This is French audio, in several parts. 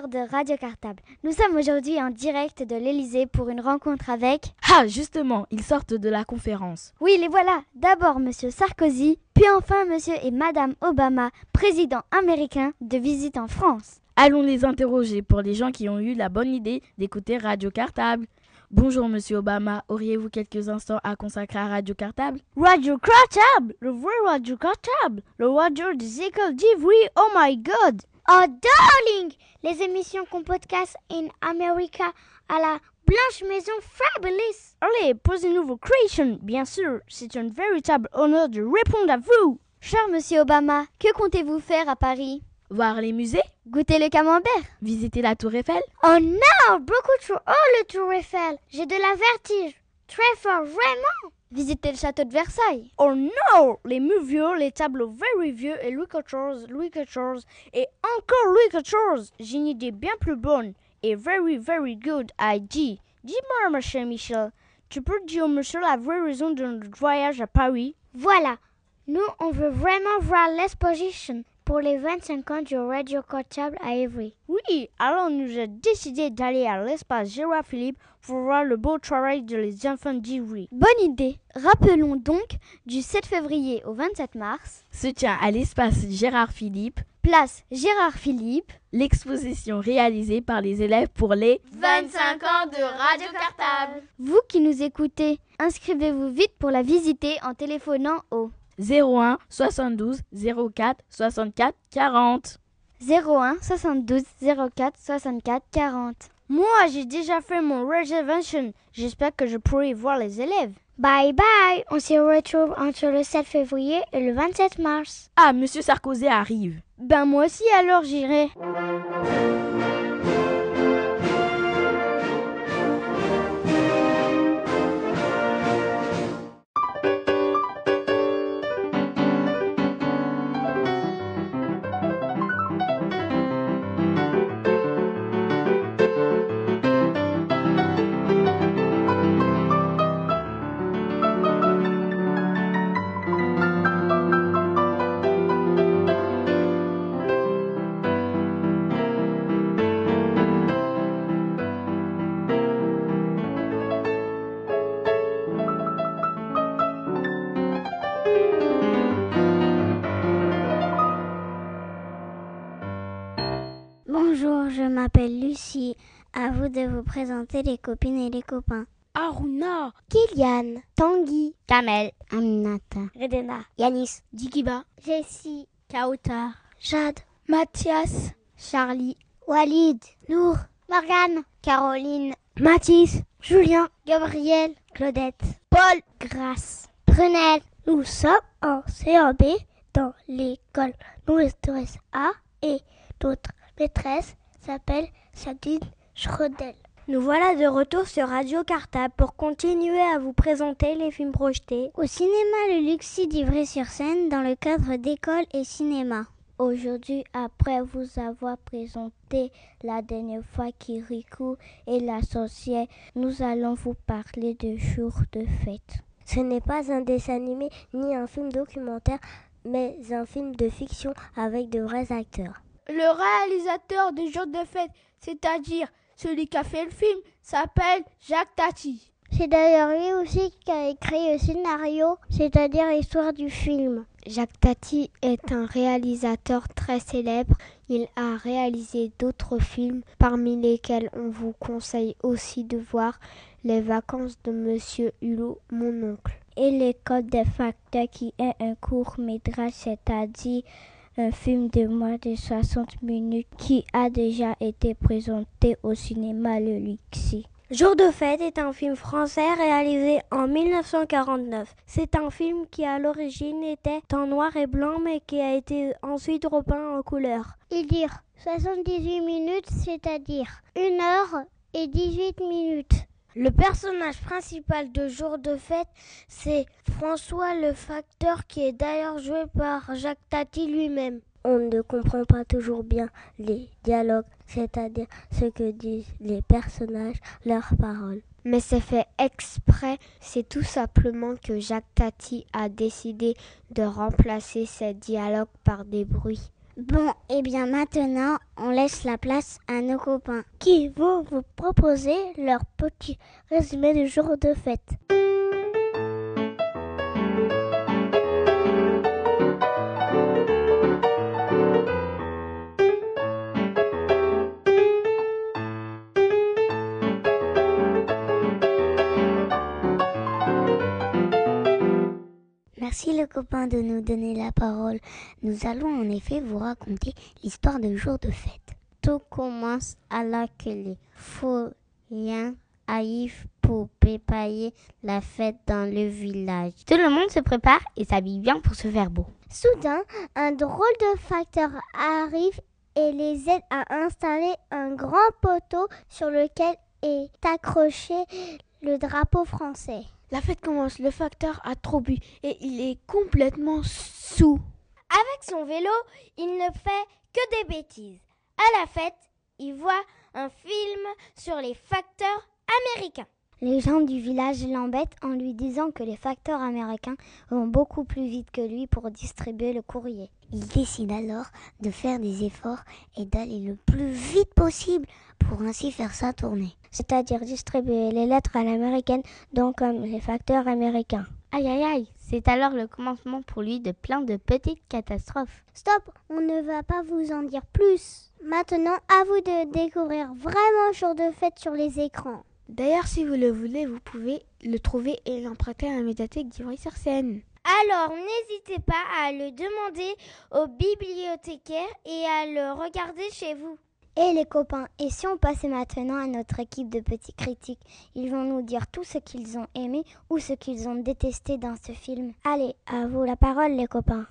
auditeurs de Radio Cartable. Nous sommes aujourd'hui en direct de l'Elysée pour une rencontre avec... Ah, justement, ils sortent de la conférence. Oui, les voilà. D'abord Monsieur Sarkozy, puis enfin Monsieur et Madame Obama, président américain de visite en France. Allons les interroger pour les gens qui ont eu la bonne idée d'écouter Radio Cartable. Bonjour Monsieur Obama, auriez-vous quelques instants à consacrer à Radio Cartable? Radio Cartable, le vrai Radio Cartable, le radio des écoles d'Ivry, oh my god Oh darling Les émissions qu'on podcast in America à la Blanche Maison Fabulous. Allez, posez-nous vos questions, bien sûr, c'est un véritable honneur de répondre à vous. Cher Monsieur Obama, que comptez-vous faire à Paris? Voir les musées? Goûter le camembert? Visiter la Tour Eiffel? Oh non Beaucoup trop haut le Tour Eiffel. J'ai de la vertige. Très fort, vraiment. Visiter le château de Versailles Oh non Les murs vieux, les tableaux very vieux et Louis XIV, Louis XIV et encore Louis XIV. J'ai une idée bien plus bonne et very very good idea. Dis-moi, monsieur Michel, tu peux dire au monsieur la vraie raison de notre voyage à Paris? Voilà. Nous, on veut vraiment voir l'exposition pour les 25 ans du Radio Cartable à Évry. Oui, alors nous avons décidé d'aller à l'espace Gérard Philippe pour voir le beau travail de les enfants d'Ivry. Bonne idée Rappelons donc du 7 février au 27 mars, se tient à l'espace Gérard Philippe place Gérard Philippe, l'exposition réalisée par les élèves pour les 25 ans de Radio Cartable. Vous qui nous écoutez, inscrivez-vous vite pour la visiter en téléphonant au 01 72 04 64 40. 01 72 04 64 40. Moi, j'ai déjà fait mon reservation. J'espère que je pourrai voir les élèves. Bye bye On se retrouve entre le 7 février et le 27 mars. Ah, Monsieur Sarkozy arrive. Ben moi aussi alors j'irai. De vous présenter les copines et les copains. Aruna, Kylian, Tanguy, Kamel, Aminata, Redena, Yanis, Dikiba, Jessie, Kautar, Jade, Mathias, Charlie, Walid, Nour, Morgane, Caroline, Mathis, Julien, Gabriel, Claudette, Paul, Grace, Prunelle. Nous sommes en CAB dans l'école Maîtresse A et notre maîtresse s'appelle Sabine Nous voilà de retour sur Radio Cartable pour continuer à vous présenter les films projetés. Au cinéma Le Luxi d'Ivry-sur-Seine dans le cadre d'école et cinéma. Aujourd'hui, après vous avoir présenté la dernière fois Kirikou et la sorcière, nous allons vous parler de jours de fête. Ce n'est pas un dessin animé ni un film documentaire, mais un film de fiction avec de vrais acteurs. Le réalisateur des jours de fête, c'est-à-dire celui qui a fait le film, s'appelle Jacques Tati. C'est d'ailleurs lui aussi qui a écrit le scénario, c'est-à-dire l'histoire du film. Jacques Tati est un réalisateur très célèbre. Il a réalisé d'autres films, parmi lesquels on vous conseille aussi de voir Les vacances de Monsieur Hulot, mon oncle. Et L'école des facteurs qui est un court métrage, c'est-à-dire un film de moins de 60 minutes qui a déjà été présenté au cinéma Le Luxi. Jour de fête est un film français réalisé en 1949. C'est un film qui à l'origine était en noir et blanc mais qui a été ensuite repeint en couleur. Il dure 78 minutes, c'est-à-dire 1 heure et 18 minutes. Le personnage principal de Jour de fête, c'est François le facteur qui est d'ailleurs joué par Jacques Tati lui-même. On ne comprend pas toujours bien les dialogues, c'est-à-dire ce que disent les personnages, leurs paroles. Mais c'est fait exprès, c'est tout simplement que Jacques Tati a décidé de remplacer ces dialogues par des bruits. Bon, et eh bien maintenant, on laisse la place à nos copains qui vont vous proposer leur petit résumé du jour de fête. Copain de nous donner la parole. Nous allons en effet vous raconter l'histoire de jour de fête. Tout commence à la que les rien arrivent pour préparer la fête dans le village. Tout le monde se prépare et s'habille bien pour se faire beau. Soudain, un drôle de facteur arrive et les aide à installer un grand poteau sur lequel est accroché le drapeau français. La fête commence, le facteur a trop bu et il est complètement sous. Avec son vélo, il ne fait que des bêtises. À la fête, il voit un film sur les facteurs américains. Les gens du village l'embêtent en lui disant que les facteurs américains vont beaucoup plus vite que lui pour distribuer le courrier. Il décide alors de faire des efforts et d'aller le plus vite possible pour ainsi faire sa tournée, c'est-à-dire distribuer les lettres à l'américaine, donc comme les facteurs américains. Aïe aïe aïe, c'est alors le commencement pour lui de plein de petites catastrophes. Stop, on ne va pas vous en dire plus. Maintenant, à vous de découvrir vraiment jour de fête sur les écrans. D'ailleurs, si vous le voulez, vous pouvez le trouver et l'emprunter à la médiathèque d'Ivry-sur-Seine. Alors, n'hésitez pas à le demander au bibliothécaire et à le regarder chez vous. Et les copains, et si on passait maintenant à notre équipe de petits critiques Ils vont nous dire tout ce qu'ils ont aimé ou ce qu'ils ont détesté dans ce film. Allez, à vous la parole les copains.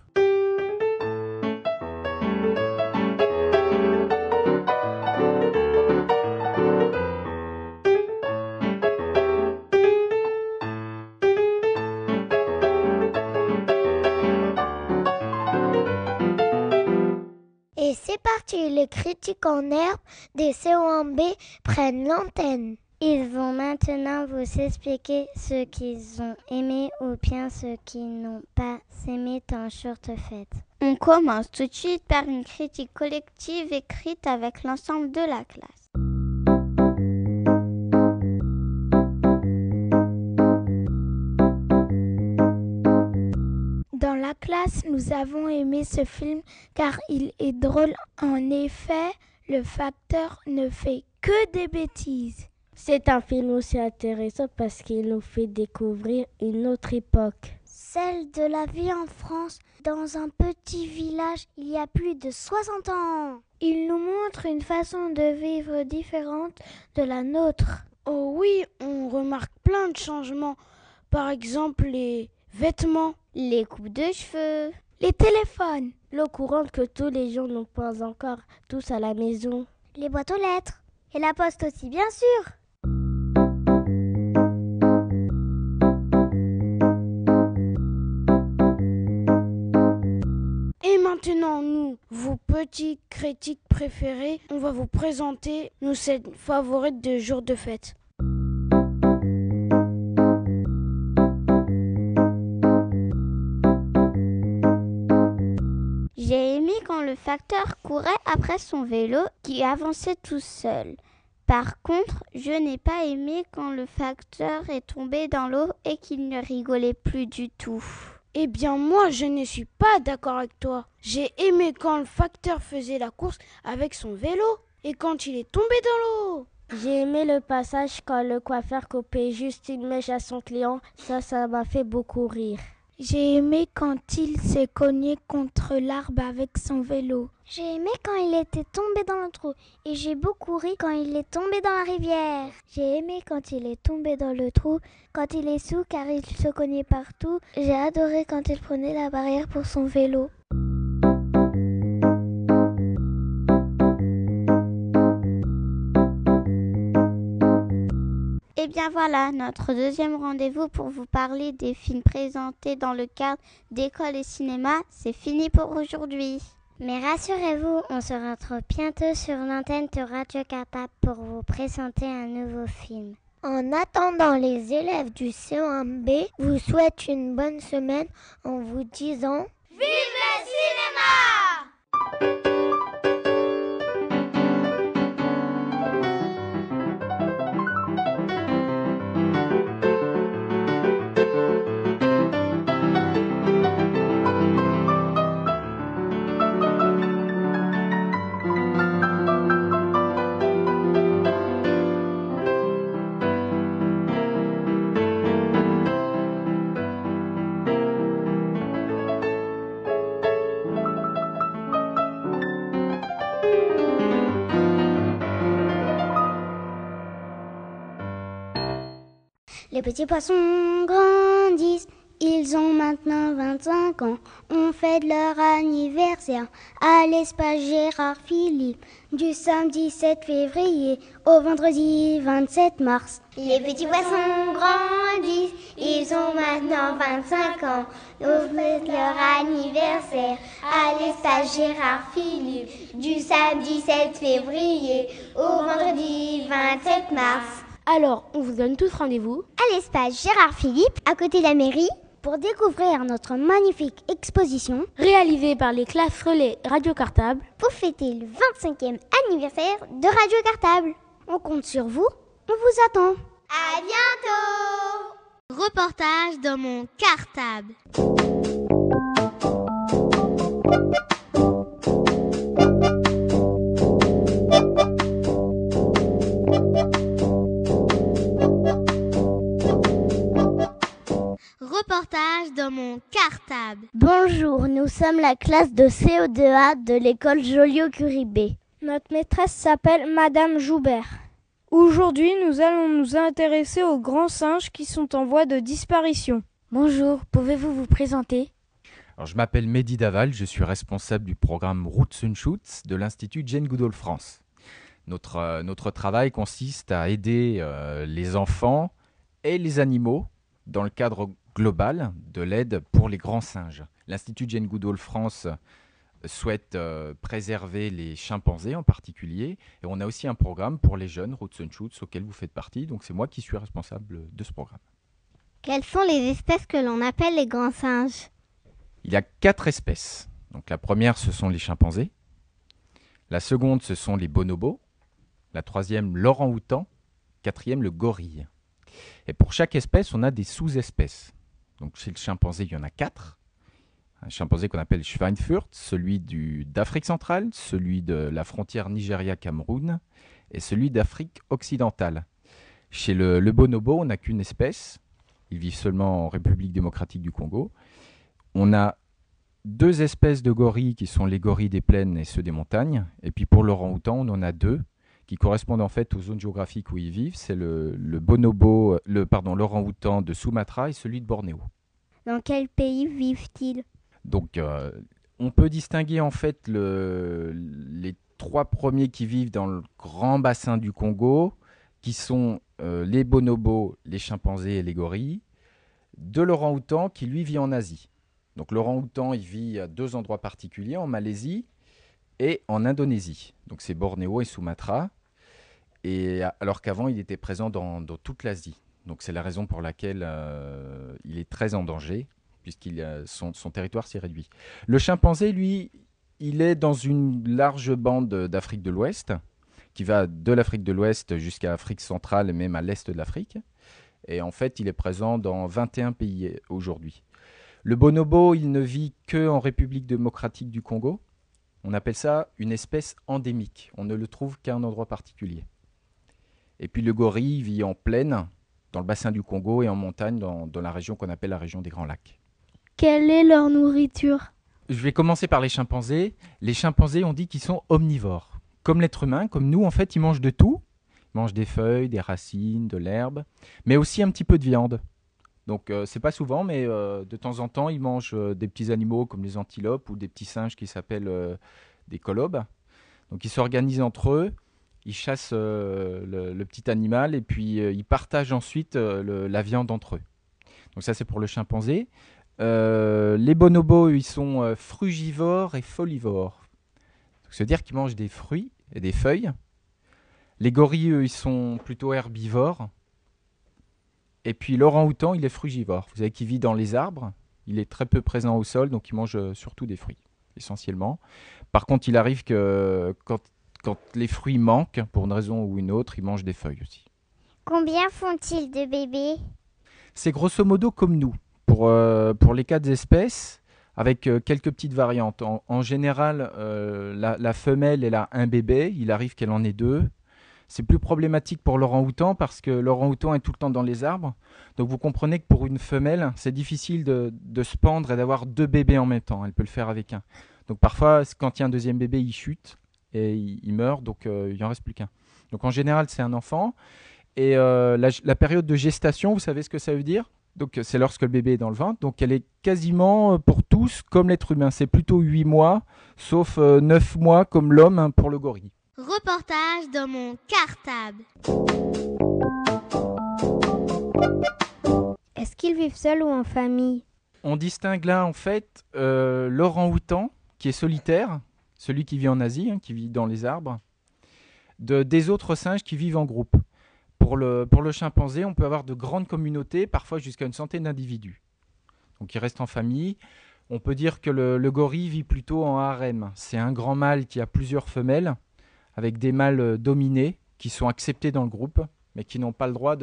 Les critiques en herbe des COMB prennent l'antenne. Ils vont maintenant vous expliquer ce qu'ils ont aimé ou bien ce qu'ils n'ont pas aimé dans short fête. On commence tout de suite par une critique collective écrite avec l'ensemble de la classe. Classe, nous avons aimé ce film car il est drôle. En effet, le facteur ne fait que des bêtises. C'est un film aussi intéressant parce qu'il nous fait découvrir une autre époque. Celle de la vie en France, dans un petit village il y a plus de 60 ans. Il nous montre une façon de vivre différente de la nôtre. Oh oui, on remarque plein de changements. Par exemple, les vêtements les coupes de cheveux, les téléphones, l'eau courante que tous les gens n'ont pas encore. Tous à la maison, les boîtes aux lettres. Et la poste aussi bien sûr. Et maintenant, nous, vos petits critiques préférés, on va vous présenter nos scènes favorites de jour de fête. Le facteur courait après son vélo qui avançait tout seul. Par contre, je n'ai pas aimé quand le facteur est tombé dans l'eau et qu'il ne rigolait plus du tout. Eh bien moi, je ne suis pas d'accord avec toi. J'ai aimé quand le facteur faisait la course avec son vélo et quand il est tombé dans l'eau. J'ai aimé le passage quand le coiffeur coupait juste une mèche à son client. Ça, ça m'a fait beaucoup rire. J'ai aimé quand il s'est cogné contre l'arbre avec son vélo. J'ai aimé quand il était tombé dans le trou et j'ai beaucoup ri quand il est tombé dans la rivière. J'ai aimé quand il est tombé dans le trou, quand il est sous car il se cognait partout. J'ai adoré quand il prenait la barrière pour son vélo. Eh bien, voilà, notre deuxième rendez-vous pour vous parler des films présentés dans le cadre d'école et cinéma, c'est fini pour aujourd'hui. Mais rassurez-vous, on se retrouve bientôt sur l'antenne de Radio Cartable pour vous présenter un nouveau film. En attendant, les élèves du C1B vous souhaitent une bonne semaine en vous disant Vive le cinéma Les petits poissons grandissent, ils ont maintenant 25 ans. On fête leur anniversaire à l'espace Gérard Philippe du samedi 7 février au vendredi 27 mars. Les petits poissons grandissent, ils ont maintenant 25 ans. On fête leur anniversaire à l'espace Gérard Philippe du samedi 7 février au vendredi 27 mars. Alors, on vous donne tous rendez-vous à l'espace Gérard Philippe, à côté de la mairie, pour découvrir notre magnifique exposition réalisée par les classes relais Radio Cartable pour fêter le 25e anniversaire de Radio Cartable. On compte sur vous, on vous attend. À bientôt Reportage dans mon cartable. Dans mon cartable. Bonjour, nous sommes la classe de CO2A de l'école Joliot-Curie Notre maîtresse s'appelle Madame Joubert. Aujourd'hui, nous allons nous intéresser aux grands singes qui sont en voie de disparition. Bonjour, pouvez-vous vous présenter? Alors, Je m'appelle Mehdi Daval, je suis responsable du programme Roots and Shoots de l'Institut Jane Goodall France. Notre, euh, notre travail consiste à aider euh, les enfants et les animaux dans le cadre global de l'aide pour les grands singes. L'Institut Jane Goodall France souhaite euh, préserver les chimpanzés en particulier. Et on a aussi un programme pour les jeunes, Roots and Shoots, auquel vous faites partie. Donc c'est moi qui suis responsable de ce programme. Quelles sont les espèces que l'on appelle les grands singes? Il y a quatre espèces. Donc la première, ce sont les chimpanzés. La seconde, ce sont les bonobos. La troisième, l'orang-outan. Quatrième, le gorille. Et pour chaque espèce, on a des sous-espèces. Donc chez le chimpanzé, il y en a quatre. Un chimpanzé qu'on appelle Schweinfurt, celui d'Afrique centrale, celui de la frontière Nigeria-Cameroun et celui d'Afrique occidentale. Chez le, le bonobo, on n'a qu'une espèce. Ils vivent seulement en République démocratique du Congo. On a deux espèces de gorilles qui sont les gorilles des plaines et ceux des montagnes. Et puis pour l'orang-outan, on en a deux qui correspondent en fait aux zones géographiques où ils vivent. C'est le, le bonobo, le pardon, l'orang-outan de Sumatra et celui de Bornéo. Dans quel pays vivent-ils? Donc, euh, on peut distinguer en fait le- les trois premiers qui vivent dans le grand bassin du Congo, qui sont euh, les bonobos, les chimpanzés et les gorilles, de l'orang-outan qui lui vit en Asie. Donc, l'orang-outan, il vit à deux endroits particuliers, en Malaisie et en Indonésie. Donc, c'est Bornéo et Sumatra. Et alors qu'avant, il était présent dans, toute l'Asie. Donc, c'est la raison pour laquelle euh, il est très en danger puisqu'il son territoire s'est réduit. Le chimpanzé, lui, il est dans une large bande d'Afrique de l'Ouest, qui va de l'Afrique de l'Ouest jusqu'à l'Afrique centrale et même à l'est de l'Afrique. Et en fait, il est présent dans 21 pays aujourd'hui. Le bonobo, il ne vit que en République démocratique du Congo. On appelle ça une espèce endémique. On ne le trouve qu'à un endroit particulier. Et puis le gorille vit en plaine, dans le bassin du Congo, et en montagne, dans, dans la région qu'on appelle la région des Grands Lacs. Quelle est leur nourriture? Je vais commencer par les chimpanzés. Les chimpanzés, on dit qu'ils sont omnivores. Comme l'être humain, comme nous, en fait, ils mangent de tout. Ils mangent des feuilles, des racines, de l'herbe, mais aussi un petit peu de viande. Donc, euh, c'est pas souvent, mais euh, de temps en temps, ils mangent euh, des petits animaux comme les antilopes ou des petits singes qui s'appellent euh, des colobes. Donc, ils s'organisent entre eux Ils chassent le, petit animal et puis ils partagent ensuite la viande entre eux. Donc ça c'est pour le chimpanzé. les bonobos, ils sont frugivores et folivores. C'est-à-dire qu'ils mangent des fruits et des feuilles. Les gorilles, eux, ils sont plutôt herbivores. Et puis l'orang-outan, il est frugivore. Vous savez qu'il vit dans les arbres. Il est très peu présent au sol, donc il mange euh, surtout des fruits, essentiellement. Par contre, il arrive que quand, les fruits manquent, pour une raison ou une autre, il mange des feuilles aussi. Combien font-ils de bébés? C'est grosso modo comme nous. Pour, euh, pour les quatre espèces, avec euh, quelques petites variantes. En, général, la, la, femelle, elle a un bébé. Il arrive qu'elle en ait deux. C'est plus problématique pour l'orang-outan parce que l'orang-outan est tout le temps dans les arbres. Donc vous comprenez que pour une femelle, c'est difficile de, se pendre et d'avoir deux bébés en même temps. Elle peut le faire avec un. Donc parfois, quand il y a un deuxième bébé, il chute et il, meurt, donc euh, il n'en reste plus qu'un. Donc en général, c'est un enfant. Et euh, la, période de gestation, vous savez ce que ça veut dire? Donc c'est lorsque le bébé est dans le ventre. Donc elle est quasiment euh, pour tous comme l'être humain. C'est plutôt 8 mois, sauf 9 mois comme l'homme hein, pour le gorille. Reportage dans mon cartable. Est-ce qu'ils vivent seuls ou en famille? On distingue là en fait euh, l'orang-outan qui est solitaire, celui qui vit en Asie, hein, qui vit dans les arbres, de, des autres singes qui vivent en groupe. Pour le, chimpanzé, on peut avoir de grandes communautés, parfois jusqu'à une centaine d'individus. Donc ils restent en famille. On peut dire que le, le gorille vit plutôt en harem. C'est un grand mâle qui a plusieurs femelles avec des mâles euh, dominés qui sont acceptés dans le groupe, mais qui n'ont pas le droit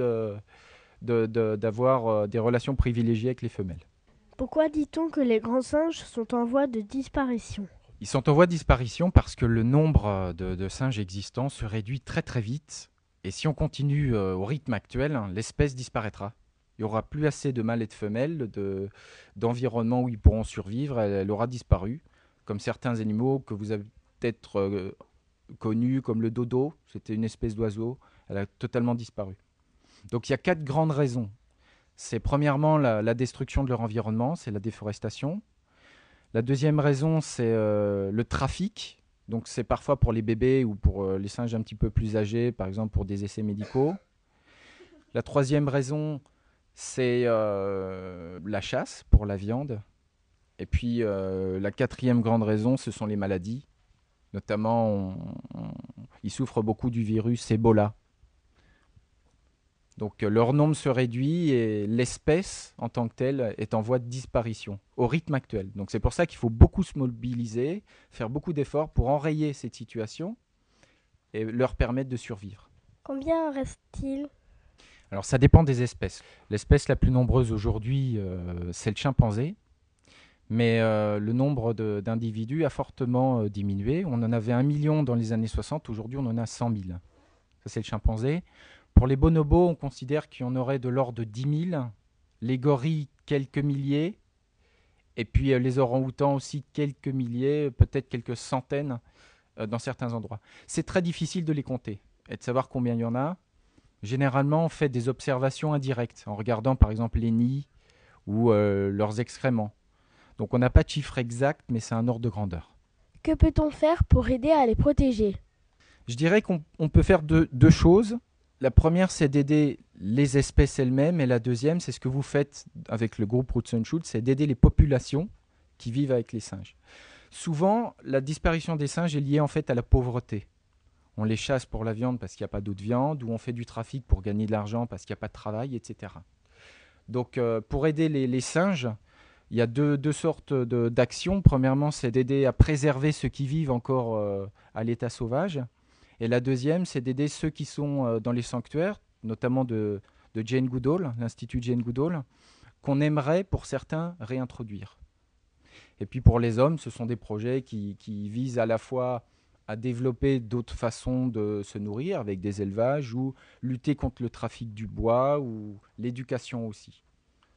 d'avoir euh, des relations privilégiées avec les femelles. Pourquoi dit-on que les grands singes sont en voie de disparition? Ils sont en voie de disparition parce que le nombre euh, de, singes existants se réduit très très vite. Et si on continue au rythme actuel, l'espèce disparaîtra. Il n'y aura plus assez de mâles et de femelles, d'environnement où ils pourront survivre. Elle, aura disparu, comme certains animaux que vous avez peut-être connue comme le dodo. C'était une espèce d'oiseau. Elle a totalement disparu. Donc il y a quatre grandes raisons. C'est premièrement la, destruction de leur environnement, c'est la déforestation. La deuxième raison, c'est euh, le trafic. Donc c'est parfois pour les bébés ou pour euh, les singes un petit peu plus âgés, par exemple pour des essais médicaux. La troisième raison, c'est euh, la chasse pour la viande. Et puis la quatrième grande raison, ce sont les maladies. Notamment, ils souffrent beaucoup du virus Ebola. Donc euh, leur nombre se réduit et l'espèce en tant que telle est en voie de disparition au rythme actuel. Donc c'est pour ça qu'il faut beaucoup se mobiliser, faire beaucoup d'efforts pour enrayer cette situation et leur permettre de survivre. Combien reste-t-il? Alors ça dépend des espèces. L'espèce la plus nombreuse aujourd'hui, euh, c'est le chimpanzé mais euh, le nombre d'individus a fortement euh, diminué. On en avait un million dans les années 60, aujourd'hui on en a 100 000. Ça c'est le chimpanzé. Pour les bonobos, on considère qu'il y en aurait de l'ordre de 10 000, les gorilles quelques milliers, et puis euh, les orang-outans aussi quelques milliers, peut-être quelques centaines dans certains endroits. C'est très difficile de les compter et de savoir combien il y en a. Généralement, on fait des observations indirectes en regardant par exemple les nids ou leurs excréments donc on n'a pas de chiffre exact, mais c'est un ordre de grandeur. Que peut-on faire pour aider à les protéger? Je dirais qu'on peut faire deux, choses. La première, c'est d'aider les espèces elles-mêmes, et la deuxième, c'est ce que vous faites avec le groupe Roots and Shoots, c'est d'aider les populations qui vivent avec les singes. Souvent, la disparition des singes est liée en fait à la pauvreté. On les chasse pour la viande parce qu'il n'y a pas d'autre viande, ou on fait du trafic pour gagner de l'argent parce qu'il n'y a pas de travail, etc. Donc, euh, pour aider les singes, il y a deux, sortes d'actions. Premièrement, c'est d'aider à préserver ceux qui vivent encore euh, à l'état sauvage. Et la deuxième, c'est d'aider ceux qui sont euh, dans les sanctuaires, notamment de, Jane Goodall, l'Institut Jane Goodall, qu'on aimerait pour certains réintroduire. Et puis pour les hommes, ce sont des projets qui, visent à la fois à développer d'autres façons de se nourrir avec des élevages ou lutter contre le trafic du bois ou l'éducation aussi.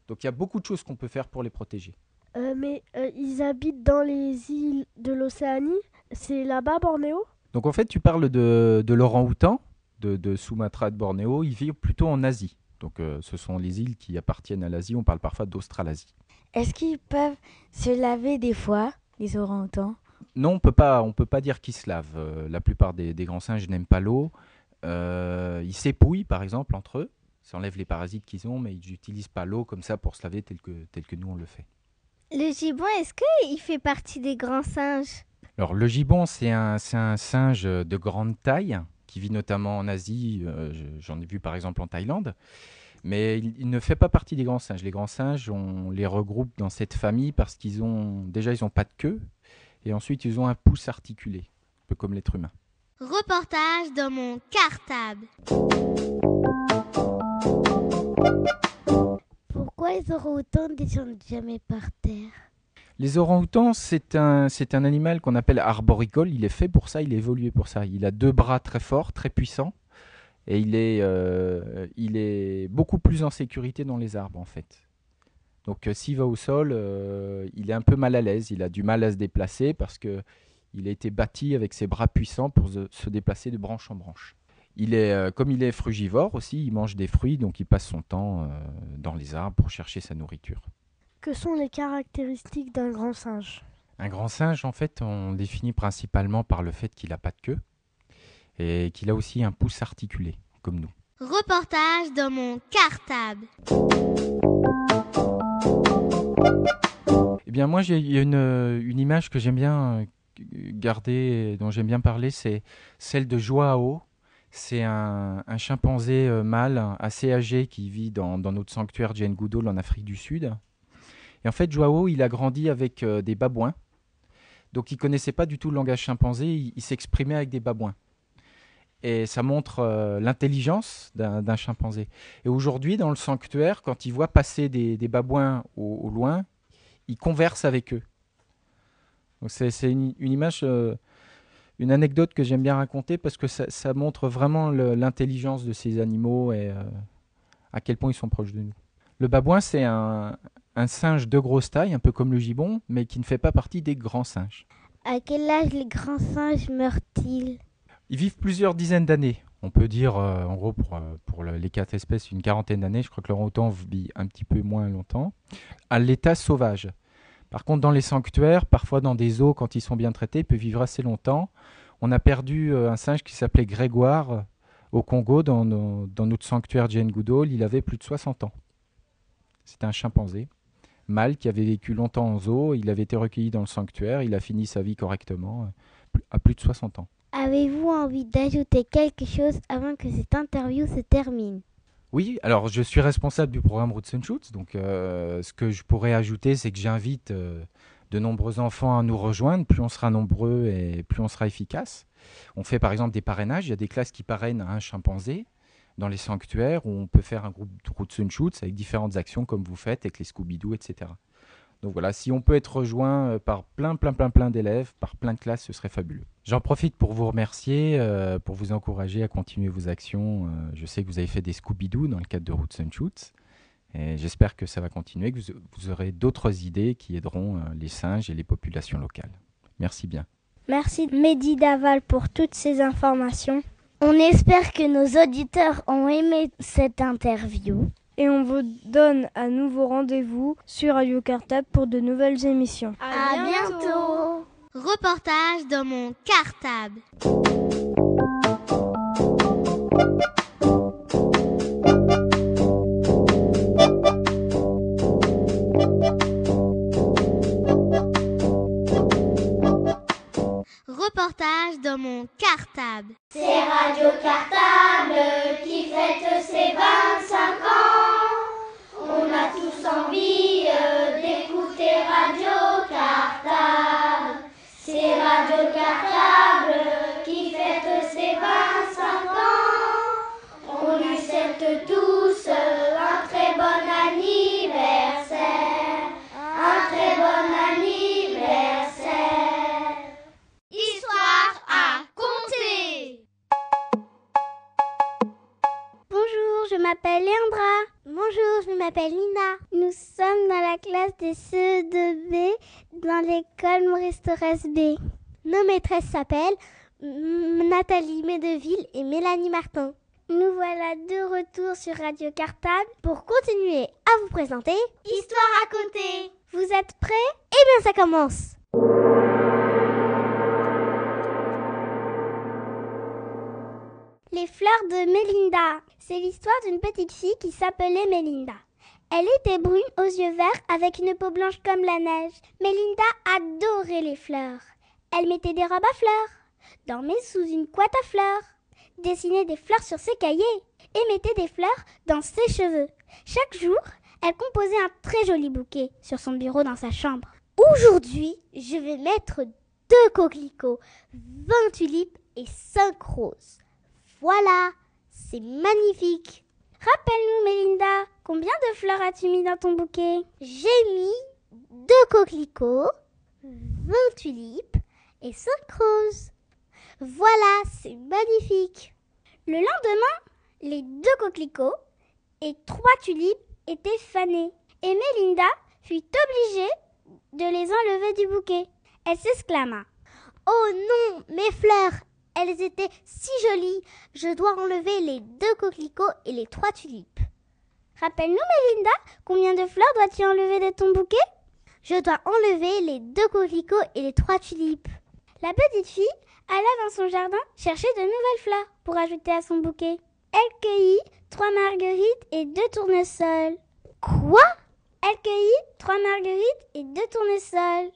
Donc il y a beaucoup de choses qu'on peut faire pour les protéger. Euh, mais euh, ils habitent dans les îles de l'Océanie C'est là-bas, Bornéo? Donc en fait, tu parles de, de l'orang-outan, de, Sumatra de Bornéo. Ils vivent plutôt en Asie. Donc euh, ce sont les îles qui appartiennent à l'Asie. On parle parfois d'Australasie. Est-ce qu'ils peuvent se laver des fois, les orang-outans Non, on peut pas, on peut pas dire qu'ils se lavent. Euh, la plupart des, des grands singes n'aiment pas l'eau. Euh, ils s'épouillent, par exemple, entre eux. Enlève les parasites qu'ils ont, mais ils n'utilisent pas l'eau comme ça pour se laver tel que, tel que nous on le fait. Le gibbon, est-ce qu'il fait partie des grands singes? Alors, le gibbon, c'est un, singe de grande taille qui vit notamment en Asie. euh, je- J'en ai vu par exemple en Thaïlande. Mais il, ne fait pas partie des grands singes. Les grands singes, on les regroupe dans cette famille parce qu'ils ont déjà ils n'ont pas de queue et ensuite ils ont un pouce articulé, un peu comme l'être humain. Reportage dans mon cartable. Pourquoi les orang-outans ne descendent jamais par terre? Les orang-outans, c'est un, animal qu'on appelle arboricole. Il est fait pour ça, il est évolué pour ça. Il a deux bras très forts, très puissants. Et il est, euh, beaucoup plus en sécurité dans les arbres, en fait. Donc euh, s'il va au sol, euh, il est un peu mal à l'aise. Il a du mal à se déplacer parce que il a été bâti avec ses bras puissants pour se, déplacer de branche en branche. Il est, comme il est frugivore aussi, il mange des fruits, donc il passe son temps dans les arbres pour chercher sa nourriture. Que sont les caractéristiques d'un grand singe? Un grand singe, en fait, on le définit principalement par le fait qu'il n'a pas de queue et qu'il a aussi un pouce articulé, comme nous. Reportage dans mon cartable. Eh bien, moi, j'ai il y a une, euh, une image que j'aime bien euh, garder, et dont j'aime bien parler, c'est celle de Joao. C'est un, un chimpanzé euh, mâle assez âgé qui vit dans, dans notre sanctuaire Jane Goodall en Afrique du Sud. Et en fait, Joao, il a grandi avec euh, des babouins. Donc, il connaissait pas du tout le langage chimpanzé, il, s'exprimait avec des babouins. Et ça montre euh, l'intelligence d'un chimpanzé. Et aujourd'hui, dans le sanctuaire, quand il voit passer des, babouins au, loin, il converse avec eux. C'est une, image, euh, une anecdote que j'aime bien raconter parce que ça, montre vraiment l'intelligence de ces animaux et à quel point ils sont proches de nous. Le babouin, c'est un, un singe de grosse taille, un peu comme le gibbon, mais qui ne fait pas partie des grands singes. À quel âge les grands singes meurent-ils? Ils vivent plusieurs dizaines d'années. On peut dire, euh, en gros, pour, euh, pour les quatre espèces, une quarantaine d'années. Je crois que l'orang-outan vit un petit peu moins longtemps. À l'état sauvage. Par contre, dans les sanctuaires, parfois dans des zoos, quand ils sont bien traités, ils peuvent vivre assez longtemps. On a perdu euh, un singe qui s'appelait Grégoire au Congo, dans, nos- dans notre sanctuaire Goodall. Il avait plus de 60 ans. C'était un chimpanzé mâle qui avait vécu longtemps en zoo. Il avait été recueilli dans le sanctuaire. Il a fini sa vie correctement euh, à plus de 60 ans. Avez-vous envie d'ajouter quelque chose avant que cette interview se termine? Oui, alors je suis responsable du programme Roots and Shoots, donc euh, ce que je pourrais ajouter, c'est que j'invite euh, de nombreux enfants à nous rejoindre. Plus on sera nombreux et plus on sera efficace. On fait par exemple des parrainages. Il y a des classes qui parrainent un chimpanzé dans les sanctuaires où on peut faire un groupe de Roots and avec différentes actions comme vous faites avec les Scooby-Doo, etc. Donc voilà, si on peut être rejoint euh, par plein, plein, plein, plein d'élèves, par plein de classes, ce serait fabuleux. J'en profite pour vous remercier, euh, pour vous encourager à continuer vos actions. Euh, je sais que vous avez fait des Scooby-Doo dans le cadre de Roots and. Et j'espère que ça va continuer, que vous, aurez d'autres idées qui aideront les singes et les populations locales. Merci bien. Merci Mehdi Daval pour toutes ces informations. On espère que nos auditeurs ont aimé cette interview. Et on vous donne à nouveau rendez-vous sur Radio Cartable pour de nouvelles émissions. À, bientôt. Reportage dans mon cartable. Reportage dans mon cartable. C'est Radio Cartable qui fête ses 25 ans. On a tous envie euh, d'écouter Radio Cartable. C'est Radio Cartable qui fête ses 25 ans. On lui souhaite tous m'appelle Leandra. Bonjour, je m'appelle Nina. Nous sommes dans la classe des CE2B dans l'école Maurice Torres B. Nos maîtresses s'appellent Nathalie Médeville et Mélanie Martin. Nous voilà de retour sur Radio Cartable pour continuer à vous présenter Histoire racontée. Vous êtes prêts? Eh bien, ça commence. Les fleurs de Mélinda. C'est l'histoire d'une petite fille qui s'appelait Melinda. Elle était brune aux yeux verts avec une peau blanche comme la neige. Melinda adorait les fleurs. Elle mettait des robes à fleurs, dormait sous une couette à fleurs, dessinait des fleurs sur ses cahiers et mettait des fleurs dans ses cheveux. Chaque jour, elle composait un très joli bouquet sur son bureau dans sa chambre. Aujourd'hui, je vais mettre deux coquelicots, vingt tulipes et cinq roses. Voilà, c'est magnifique. Rappelle-nous, Mélinda, combien de fleurs as-tu mis dans ton bouquet? J'ai mis deux coquelicots, vingt tulipes et cinq roses. Voilà, c'est magnifique. Le lendemain, les deux coquelicots et trois tulipes étaient fanés. Et Mélinda fut obligée de les enlever du bouquet. Elle s'exclama. Oh non, mes fleurs, elles étaient si jolies. Je dois enlever les deux coquelicots et les trois tulipes. Rappelle-nous, Mélinda, combien de fleurs dois-tu enlever de ton bouquet? Je dois enlever les deux coquelicots et les trois tulipes. La petite fille alla dans son jardin chercher de nouvelles fleurs pour ajouter à son bouquet. Elle cueillit trois marguerites et deux tournesols. Quoi? Elle cueillit trois marguerites et deux tournesols.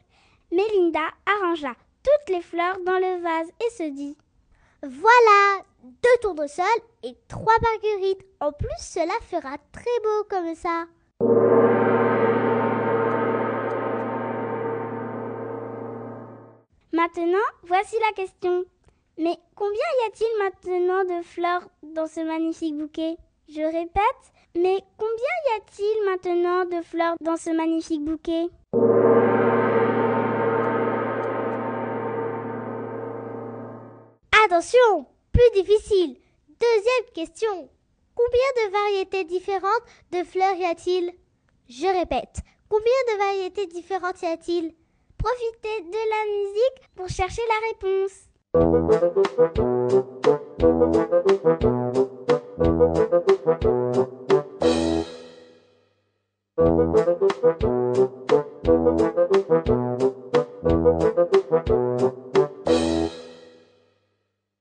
Mélinda arrangea toutes les fleurs dans le vase et se dit Voilà, deux tournesols et trois marguerites. En plus, cela fera très beau comme ça. Maintenant, voici la question. Mais combien y a-t-il maintenant de fleurs dans ce magnifique bouquet? Je répète, mais combien y a-t-il maintenant de fleurs dans ce magnifique bouquet? Attention, plus difficile. Deuxième question. Combien de variétés différentes de fleurs y a-t-il? Je répète, combien de variétés différentes y a-t-il? Profitez de la musique pour chercher la réponse.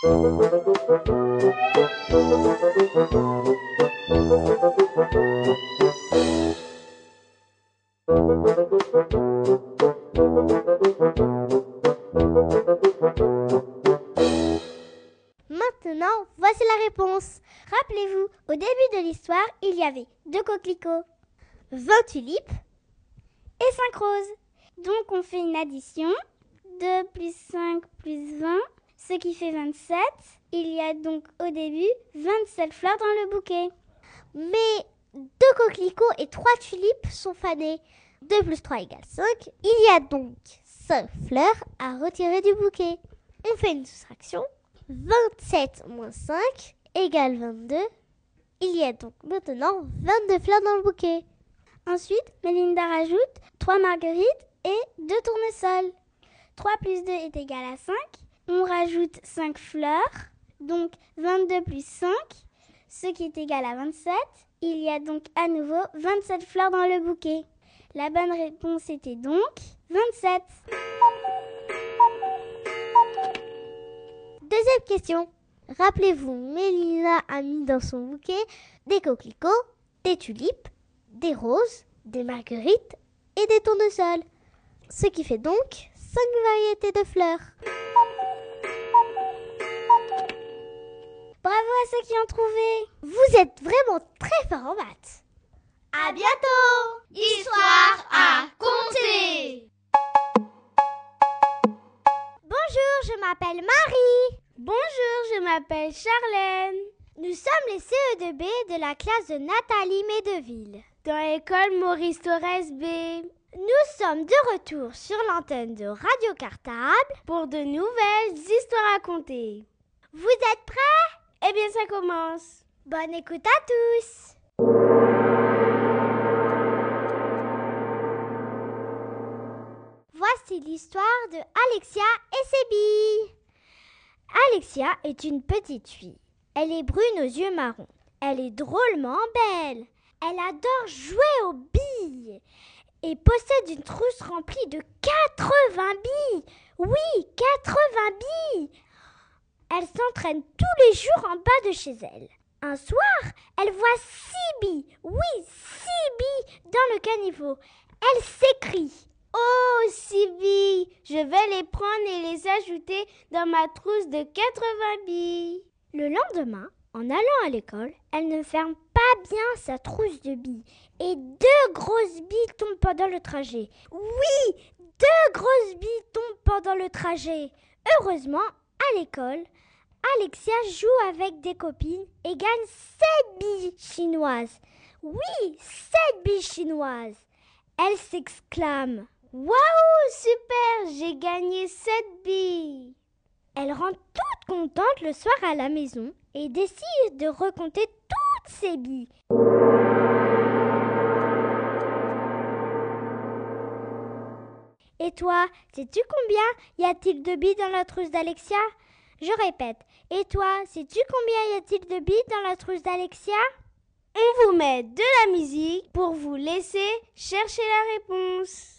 Maintenant, voici la réponse. Rappelez-vous, au début de l'histoire, il y avait deux coquelicots, 20 tulipes et 5 roses. Donc on fait une addition. 2 plus 5 plus 20, ce qui fait 27. Il y a donc au début 27 fleurs dans le bouquet. Mais deux coquelicots et 3 tulipes sont fanés. 2 plus 3 égale 5. Il y a donc 5 fleurs à retirer du bouquet. On fait une soustraction. 27 moins 5 égale 22. Il y a donc maintenant 22 fleurs dans le bouquet. Ensuite, Melinda rajoute 3 marguerites et 2 tournesols. 3 plus 2 est égal à 5. On rajoute 5 fleurs, donc 22 plus 5, ce qui est égal à 27. Il y a donc à nouveau 27 fleurs dans le bouquet. La bonne réponse était donc 27. Deuxième question. Rappelez-vous, Mélina a mis dans son bouquet des coquelicots, des tulipes, des roses, des marguerites et des tournesols. Ce qui fait donc 5 variétés de fleurs. Bravo à ceux qui ont trouvé. Vous êtes vraiment très forts en maths. À bientôt Histoire à compter Bonjour, je m'appelle Marie. Bonjour, je m'appelle Charlène. Nous sommes les CE2B de la classe de Nathalie Médeville. Dans l'école Maurice Torres B. Nous sommes de retour sur l'antenne de Radio Cartable pour de nouvelles histoires à compter. Vous êtes prêts? Eh bien, ça commence. Bonne écoute à tous. Voici l'histoire de Alexia et ses billes. Alexia est une petite fille. Elle est brune aux yeux marrons. Elle est drôlement belle. Elle adore jouer aux billes et possède une trousse remplie de 80 billes. Oui, 80 billes. Elle s'entraîne tous les jours en bas de chez elle. Un soir, elle voit billes, oui, billes dans le caniveau. Elle s'écrie Oh, billes Je vais les prendre et les ajouter dans ma trousse de 80 billes. Le lendemain, en allant à l'école, elle ne ferme pas bien sa trousse de billes et deux grosses billes tombent pendant le trajet. Oui, deux grosses billes tombent pendant le trajet. Heureusement, à l'école, Alexia joue avec des copines et gagne sept billes chinoises. Oui, sept billes chinoises. Elle s'exclame. Waouh, super, j'ai gagné sept billes. Elle rentre toute contente le soir à la maison et décide de recompter toutes ses billes. Et toi, sais-tu combien y a-t-il de billes dans la trousse d'Alexia? Je répète. Et toi, sais-tu combien y a-t-il de billes dans la trousse d'Alexia? On vous met de la musique pour vous laisser chercher la réponse.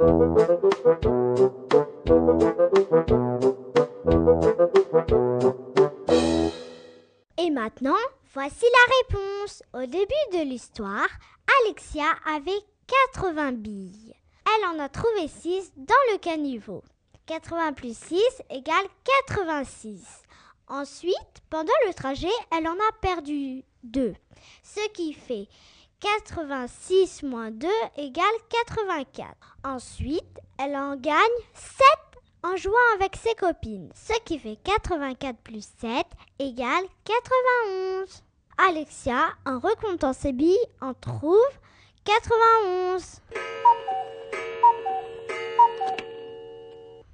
Et maintenant, voici la réponse. Au début de l'histoire, Alexia avait 80 billes. Elle en a trouvé 6 dans le caniveau. 80 plus 6 égale 86. Ensuite, pendant le trajet, elle en a perdu 2. Ce qui fait 86 moins 2 égale 84. Ensuite, elle en gagne 7 en jouant avec ses copines. Ce qui fait 84 plus 7 égale 91. Alexia, en recomptant ses billes, en trouve 91.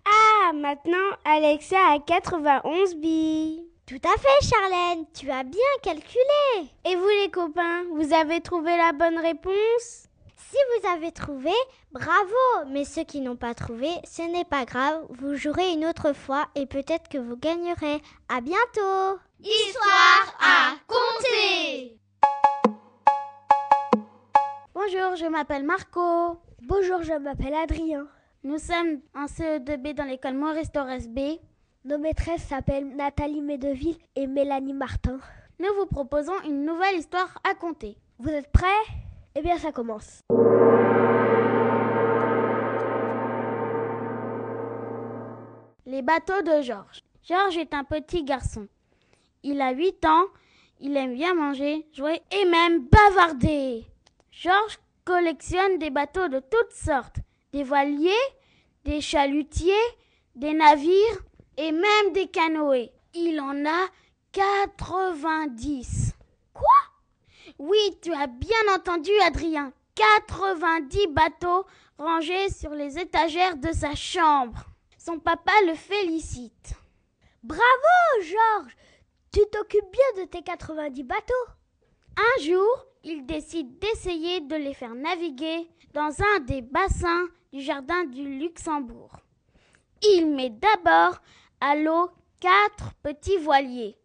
Ah, maintenant Alexia a 91 billes. Tout à fait, Charlène, tu as bien calculé. Et vous les copains, vous avez trouvé la bonne réponse? Si vous avez trouvé, bravo. Mais ceux qui n'ont pas trouvé, ce n'est pas grave. Vous jouerez une autre fois et peut-être que vous gagnerez. À bientôt. Histoire à compter. Bonjour, je m'appelle Marco. Bonjour, je m'appelle Adrien. Nous sommes en CE2B dans l'école Maurice Torres B. Nos maîtresses s'appellent Nathalie Medeville et Mélanie Martin. Nous vous proposons une nouvelle histoire à conter. Vous êtes prêts? Eh bien, ça commence. Les bateaux de Georges. Georges est un petit garçon. Il a 8 ans, il aime bien manger, jouer et même bavarder. Georges collectionne des bateaux de toutes sortes, des voiliers, des chalutiers, des navires et même des canoës. Il en a 90. Quoi? Oui, tu as bien entendu, Adrien. 90 bateaux rangés sur les étagères de sa chambre. Son papa le félicite. Bravo, Georges Tu t'occupes bien de tes 90 bateaux. Un jour, il décide d'essayer de les faire naviguer dans un des bassins du jardin du Luxembourg. Il met d'abord à l'eau quatre petits voiliers.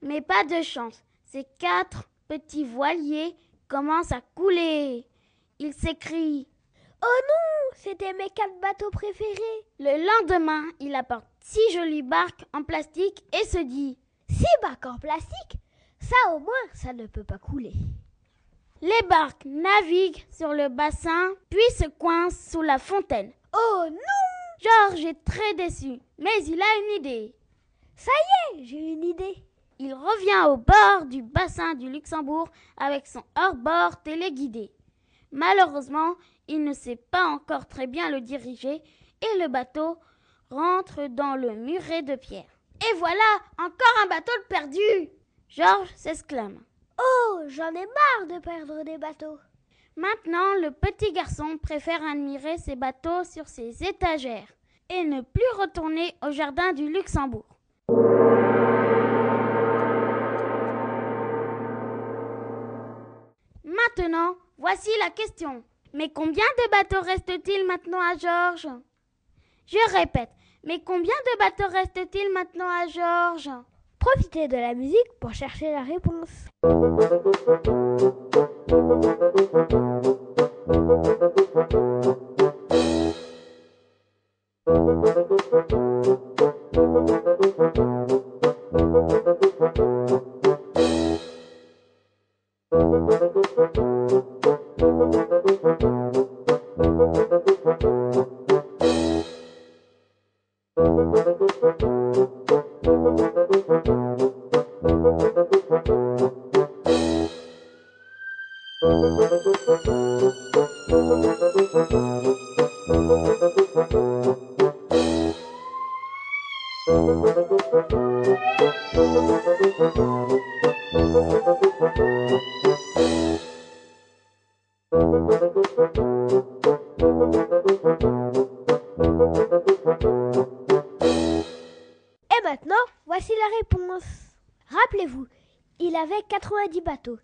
Mais pas de chance, ces quatre petits voiliers commencent à couler. Il s'écrie Oh non C'était mes quatre bateaux préférés Le lendemain, il apporte six jolies barques en plastique et se dit Six barques en plastique Ça au moins, ça ne peut pas couler. Les barques naviguent sur le bassin, puis se coincent sous la fontaine. Oh non Georges est très déçu, mais il a une idée. Ça y est, j'ai une idée. Il revient au bord du bassin du Luxembourg avec son hors-bord téléguidé. Malheureusement, il ne sait pas encore très bien le diriger et le bateau rentre dans le muret de pierre. Et voilà, encore un bateau perdu Georges s'exclame. Oh, j'en ai marre de perdre des bateaux. Maintenant, le petit garçon préfère admirer ses bateaux sur ses étagères et ne plus retourner au jardin du Luxembourg. Maintenant, voici la question. Mais combien de bateaux reste-t-il maintenant à Georges? Je répète, mais combien de bateaux reste-t-il maintenant à Georges? Profitez de la musique pour chercher la réponse. Et maintenant, voici la réponse. Rappelez-vous, il avait 90 bateaux.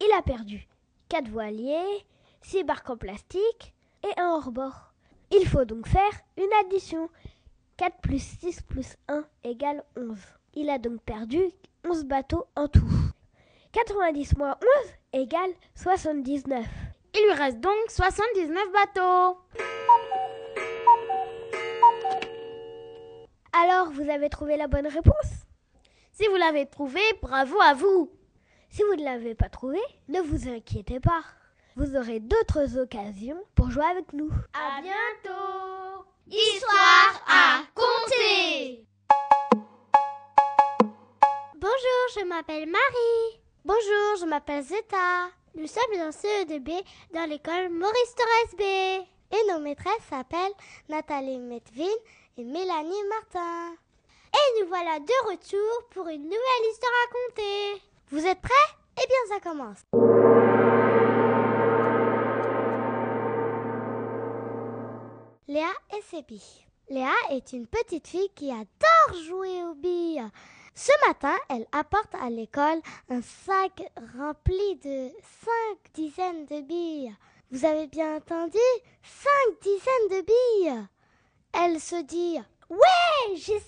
Il a perdu 4 voiliers, 6 barques en plastique et un hors-bord. Il faut donc faire une addition. 4 plus 6 plus 1 égale 11. Il a donc perdu 11 bateaux en tout. 90 moins 11 égale 79. Il lui reste donc 79 bateaux. Alors, vous avez trouvé la bonne réponse? Si vous l'avez trouvé, bravo à vous. Si vous ne l'avez pas trouvé, ne vous inquiétez pas. Vous aurez d'autres occasions pour jouer avec nous. À bientôt. Histoire à compter. Bonjour, je m'appelle Marie. Bonjour, je m'appelle Zeta. Nous sommes en CE2B dans l'école Maurice Thorez B. Et nos maîtresses s'appellent Nathalie Metvin et Mélanie Martin. Et nous voilà de retour pour une nouvelle histoire à compter. Vous êtes prêts? Eh bien, ça commence. Léa et ses billes. Léa est une petite fille qui adore jouer aux billes. Ce matin, elle apporte à l'école un sac rempli de cinq dizaines de billes. Vous avez bien entendu Cinq dizaines de billes. Elle se dit Ouais, j'ai 50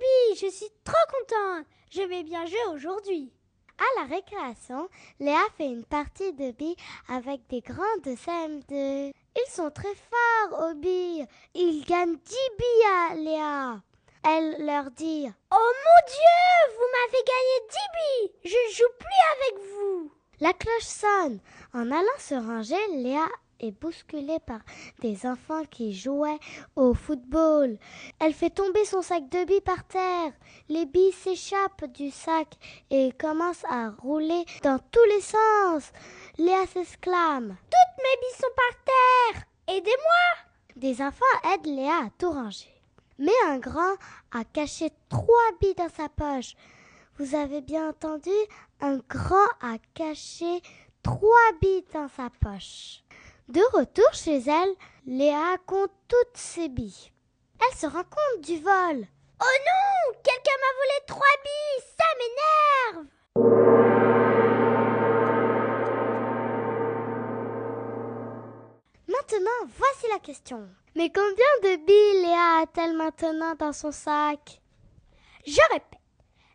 billes, je suis trop contente. Je vais bien jouer aujourd'hui. À la récréation, Léa fait une partie de billes avec des grands de CM2. Ils sont très forts aux billes. Ils gagnent 10 billes à Léa. Elle leur dit Oh mon Dieu, vous m'avez gagné 10 billes. Je joue plus avec vous. La cloche sonne. En allant se ranger, Léa est bousculée par des enfants qui jouaient au football. Elle fait tomber son sac de billes par terre. Les billes s'échappent du sac et commencent à rouler dans tous les sens. Léa s'exclame Toutes mes billes sont par terre Aidez-moi Des enfants aident Léa à tout ranger. Mais un grand a caché trois billes dans sa poche. Vous avez bien entendu Un grand a caché trois billes dans sa poche. De retour chez elle, Léa compte toutes ses billes. Elle se rend compte du vol. Oh non Quelqu'un m'a volé trois billes Ça m'énerve Maintenant, voici la question. Mais combien de billes Léa a-t-elle maintenant dans son sac? Je répète.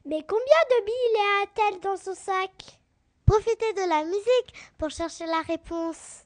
Mais combien de billes Léa a-t-elle dans son sac? Profitez de la musique pour chercher la réponse.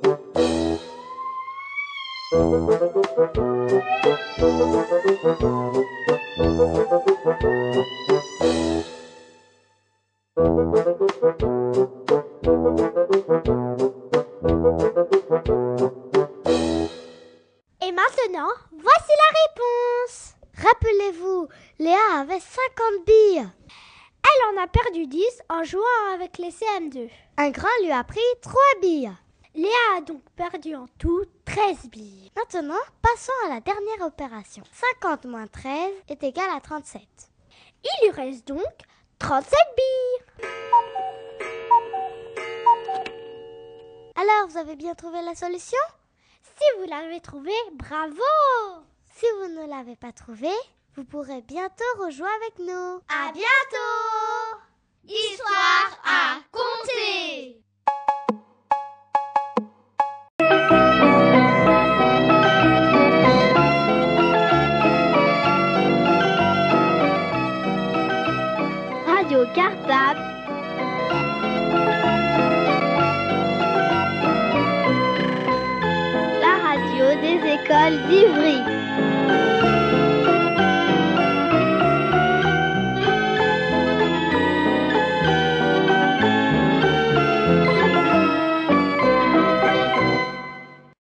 Et maintenant, voici la réponse. Rappelez-vous, Léa avait 50 billes. Elle en a perdu 10 en jouant avec les CM2. Un grand lui a pris 3 billes. Léa a donc perdu en tout 13 billes. Maintenant, passons à la dernière opération. 50 moins 13 est égal à 37. Il lui reste donc 37 billes. Alors, vous avez bien trouvé la solution? Si vous l'avez trouvée, bravo Si vous ne l'avez pas trouvée, vous pourrez bientôt rejouer avec nous. À bientôt Histoire à compter La radio des écoles d'Ivry.